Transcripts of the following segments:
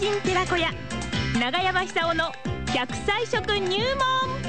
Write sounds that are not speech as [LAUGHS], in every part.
人寺子屋長山久夫の100歳食入門。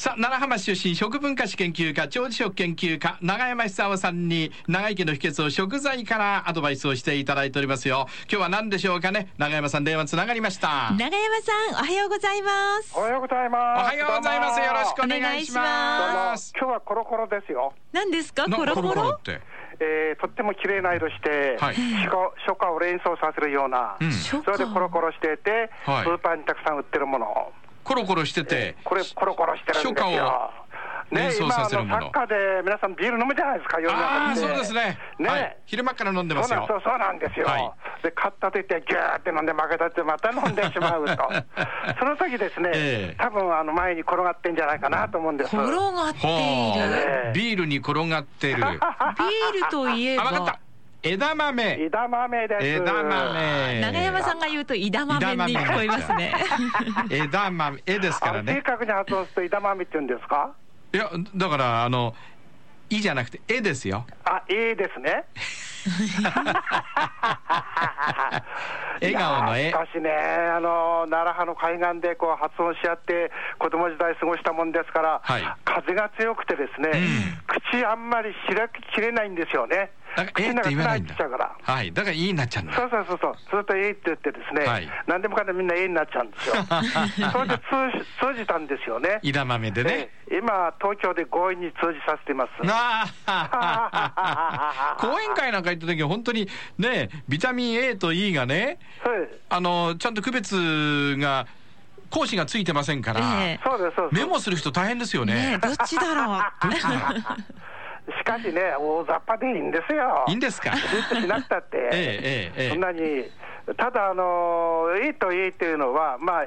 さあ奈良浜市出身食文化史研究家長寿食研究家永山久夫さんに長生きの秘訣を食材からアドバイスをしていただいておりますよ。今日は何でしょうかね？永山さん電話つながりました。長山さんおはようございます。おはようございおます。はようございます。よろしくお願いします。今日はコロコロですよ。何ですか？なコロコロ？って？えー、とっても綺麗な色して、はい。初夏初夏を連想させるような、うん。初それでコロコロしていて、はい。スーパーにたくさん売ってるもの、コロコロしててこれコロコロしてるんです初夏よを。連想させるもの。今あのサッカーで皆さんビール飲むじゃないですか、世のあ中。で。あそうですね。ね。はい。昼間から飲んでますよ。そうそうそうなんですよ、はい。で勝ったと言って、ぎゅーって飲んで、負けたって、また飲んでしまうと、[LAUGHS] その時ですね、ええ。多分あの前に転がってんじゃないかなと思うんです。転がっている。ビールに転がってる。ビールといえば。えあわかった枝豆。枝豆です。枝豆。長山さんが言うと枝豆に聞こえますね。枝豆。絵ですからね。正確に発音すると枝豆って言うんですか？いやだからあの「い」じゃなくて「絵」ですよ。あ、いいですね。[LAUGHS] 笑顔の絵。しかしね、あの奈良派の海岸でこう発音し合って、子供時代過ごしたもんですから、はい。風が強くてですね、口あんまり開ききれないんですよね。だから「絵」って口の中言わないんだ。つっちゃうから。はい。だから「い」になっちゃうんだそうそうそうそう、ずっとええって言ってですね、はい。何でもかんでもみんなええになっちゃうんですよ。[LAUGHS] それで通じ通じたんですよね。枝豆でね。ええ今、東京で強引に通じさせています。な [LAUGHS] あ講演会なんか行った時は本当にねビタミン A と E がねあのちゃんと区別が講師がついてませんから、ええそうです、そうです。メモする人大変ですよね。ねえどっちだろう [LAUGHS] しかしね、大雑把でいいんですよ。いいんですか？きちっとしなくたって、[LAUGHS] ええええええ。そんなに、ただ、あの A と A っていうのは、まあ、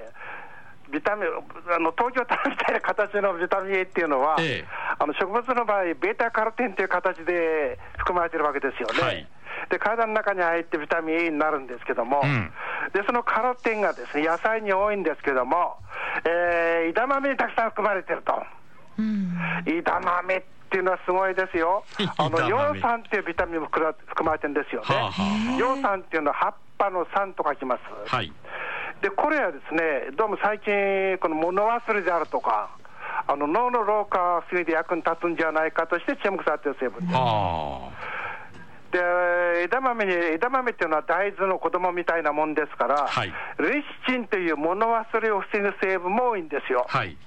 ビタミンあの東京タワーみたいな形のビタミン A っていうのは、ええ。あの植物の場合、ベータカロテンという形で含まれてるわけですよね。はい。で体の中に入ってビタミン A になるんですけども、うん。でそのカロテンがですね野菜に多いんですけども、えー枝豆にたくさん含まれてると。うん。枝豆っていうのはすごいですよ。[LAUGHS] あの葉酸っていうビタミンも含まれてるんですよね。葉酸っていうのは葉っぱの酸と書きます。はいでこれはですね、どうも最近、この物忘れであるとか、あの脳の老化を防いで役に立つんじゃないかとして注目されている成分です。はで枝豆に枝豆っていうのは大豆の子供みたいなもんですから、はいレシチンという物忘れを防ぐ成分も多いんですよ。あはい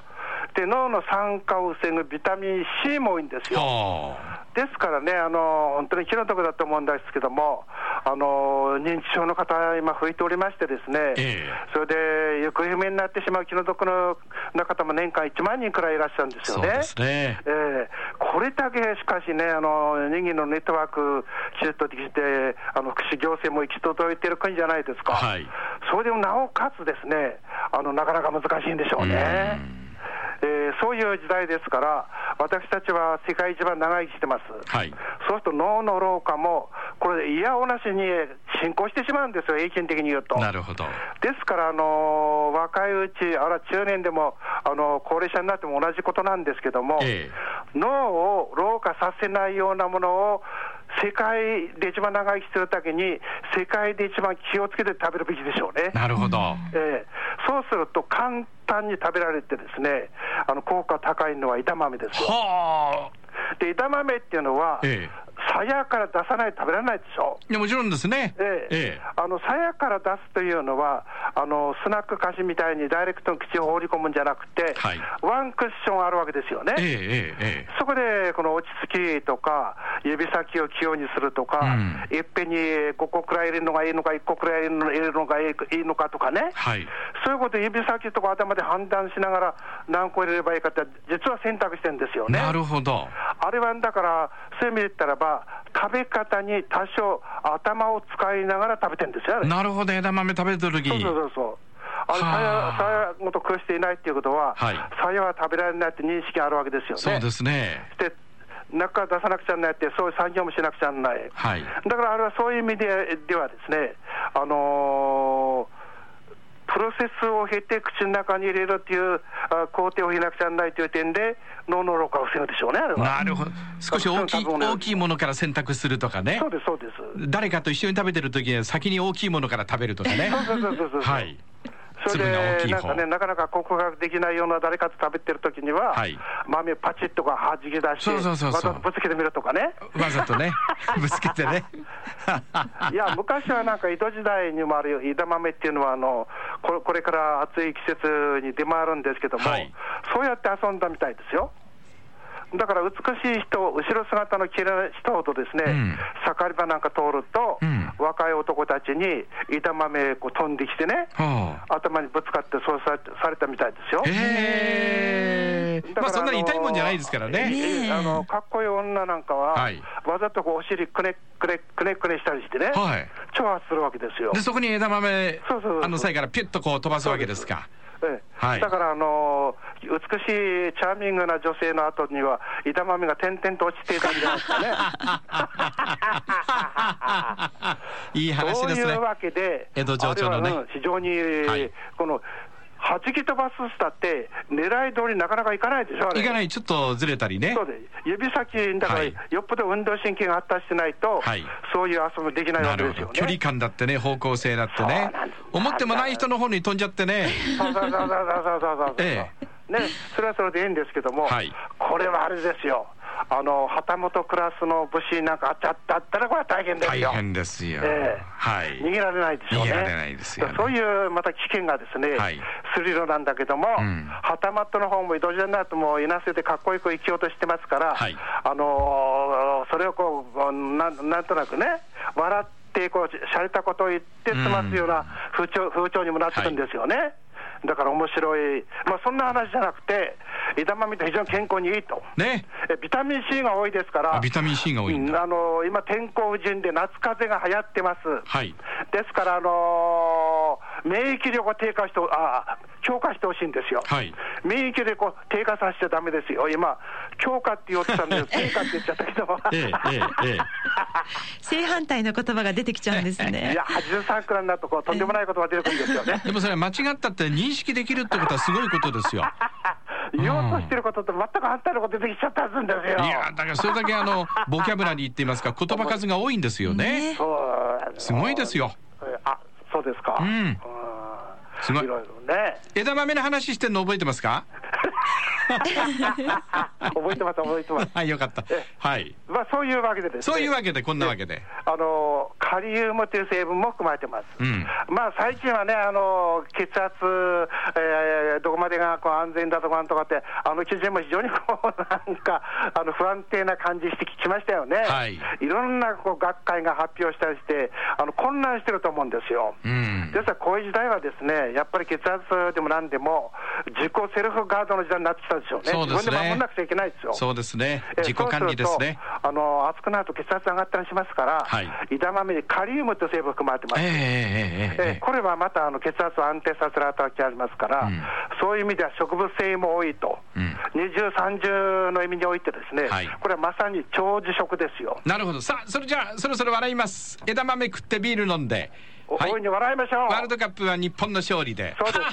で脳の酸化を防ぐビタミン C も多いんですよ。はですからね、あの本当に気の毒だと思うんですけども、あの認知症の方、今、増えておりまして、ですね、ええ。それで行方不明になってしまう気の毒のな方も年間1万人くらいいらっしゃるんですよね。そね。ええ。これだけしかしね、あの人間のネットワーク、きちっとできて、あの福祉行政も行き届いてる国じゃないですか、はい。それでもなおかつですね、あのなかなか難しいんでしょうね。えーそういう時代ですから、私たちは世界一番長生きしてます。はいそうすると脳の老化も、これ、いやおなしに進行してしまうんですよ、平均的に言うと。なるほどですから、あの若いうち、あら中年でも、あの高齢者になっても同じことなんですけども、え脳を老化させないようなものを、世界で一番長生きするために、世界で一番気をつけて食べるべきでしょうね。なるほどええそうすると簡単に食べられてですね、あの効果高いのは枝豆ですよ。はあで枝豆っていうのは、え鞘から出さないと食べられないでしょ。いやもちろんですね。ええ。えあの鞘から出すというのはあの、スナック菓子みたいにダイレクトに口を放り込むんじゃなくて、はい。ワンクッションあるわけですよね。えええええそこでこの落ち着きとか、指先を器用にするとか、うん。いっぺんに5個くらい入れるのがいいのか、1個くらい入れるのがいいいいのかとかね、はい。そういうこと、指先とか頭で判断しながら、何個入れればいいかって、実は選択してるんですよね。なるほどあれはだから、そういう意味で言ったらば、食べ方に多少、頭を使いながら食べてるんですよ、なるほど枝豆食べてる時そうそうそうそう。あれ、はあさやごと食していないっていうことは、はいさやは食べられないって認識があるわけですよね。そうですねで中出さなくちゃならないって、そういう産業もしなくちゃならない。はいだからあれはそういう意味でではですね、あのープロセスを経て口の中に入れるっていうあ工程を経なくちゃならないという点で、脳の老化を防ぐでしょうね、あれは。なるほど。少し大きい大きいものから選択するとかね。そうです、そうです。誰かと一緒に食べてる時には先に大きいものから食べるとかね。そうそうそうそう。そう。はい。それ粒が大きいで、なん方かね、なかなか告白できないような誰かと食べてるときには、はい。豆パチッとかはじき出して、そうそうそうそう。またぶつけてみるとかね。わざとね。[LAUGHS] ぶつけてね。いや、昔はなんか江戸時代にもあるよ枝豆っていうのはあのこれ、これから暑い季節に出回るんですけども、はい。そうやって遊んだみたいですよ。だから美しい人、後ろ姿の綺麗な人ほどですね、うん。盛り場なんか通ると、うん。若い男たちに枝豆こう飛んできてね、はあ。頭にぶつかってそうさされたみたいですよ。へえ。だからまあそんなに痛いもんじゃないですからね。ええ。あのかっこいい女なんかは、はい。わざとこうお尻くねくねくねくねしたりしてね、はい挑発するわけですよ。でそこに枝豆そうそうあの際からピュッとこう飛ばすわけですか。ええ。はい。だから、あのー美しいチャーミングな女性の後には、枝豆が点々と落ちていたんじゃないですかね。[LAUGHS] いい話ですね。そういうわけで、江戸情緒のね。非常に、はい。この弾き飛ばすしたって、狙い通りなかなかいかないでしょ、いかないちょっとずれたりね。そうで指先、だから、はい。よっぽど運動神経が発達してないと、はい。そういう遊びできないなわけですよね。るほど。距離感だってね方向性だってね。思ってもない人の方に飛んじゃってね。そうそうそうそうそうそうね、それはそれでいいんですけども、はいこれはあれですよ、あの旗本クラスの武士なんかあっちゃったったら、これは大変です大よ。変ですよええはい逃げられないでしょうね。逃げられないですよねそういうまた危険がですね、はいスリルなんだけども、うん。旗本の方も江戸時代になるともういなせてかっこよく生きようとしてますから、はい。あのーそれをこうなんなんとなくね、笑ってこうしゃれたことを言って済ますような風潮,、風潮にもなってるんですよね。だから面白い、まあ、そんな話じゃなくて、枝豆って非常に健康にいいと、ね。えビタミン C が多いですから、あビタミン C が多いうんあの今、天候不順で夏風邪が流行ってます。はい。ですから、あのー免疫力を低下してあ強化してほしいんですよ、はい。免疫力を低下させちゃだめですよ、今、強化って言おうとしたんです、[LAUGHS] 低下って言っちゃったけど、ええ [LAUGHS] 正反対の言葉が出てきちゃうんですいねや、83くらいになるとこう、とんでもないことが出てくるんですよね。でもそれは間違ったって認識できるってことはすごいことですよ。[LAUGHS] 言おうとしてることと全く反対のこと出てきちゃったんですよ。いやだからそれだけあのボキャブラリーって言いますか言葉数が多いんですよね。ね。そうすごいですよ。えあそうですか。うん。うんすごいいろいろね。枝豆の話してんの覚えてますか？覚えてます、覚えてます。はいよかったえはいまあ、そういうわけでですね。そういうわけでこんなわけであのカリウムという成分も含まれてます。うんまあ最近はね、あの血圧、えーどこまでがこう安全だとかなんとかって、あの基準も非常にこうなんかあの不安定な感じしてきましたよね。はいろんなこう学会が発表したりして、あの混乱してると思うんですよ。うんですからこういう時代はですね、やっぱり血圧でもなんでも、自己セルフガードの時代になってきたでしょうね。そうですね。自分で守らなくちゃいけないですよ。そうですね。え自己管理ですね。すあの暑くなると血圧上がったりしますから、はい。枝豆にカリウムという成分含まれてます。えええええええこれはまたあの血圧を安定させる働きがありますから、うん。そういう意味では植物性も多いと、うん。二重、三重の意味においてですね、はい。これはまさに長寿食ですよ。なるほど。さあそれじゃあそろそろ笑います。枝豆食ってビール飲んで大いに笑いましょう。ワールドカップは日本の勝利で。そうです。あ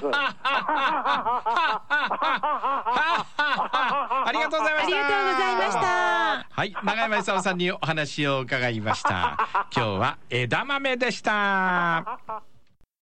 りがとうございました。ありがとうございました。はい。永山勲さんにお話を伺いました。今日は枝豆でした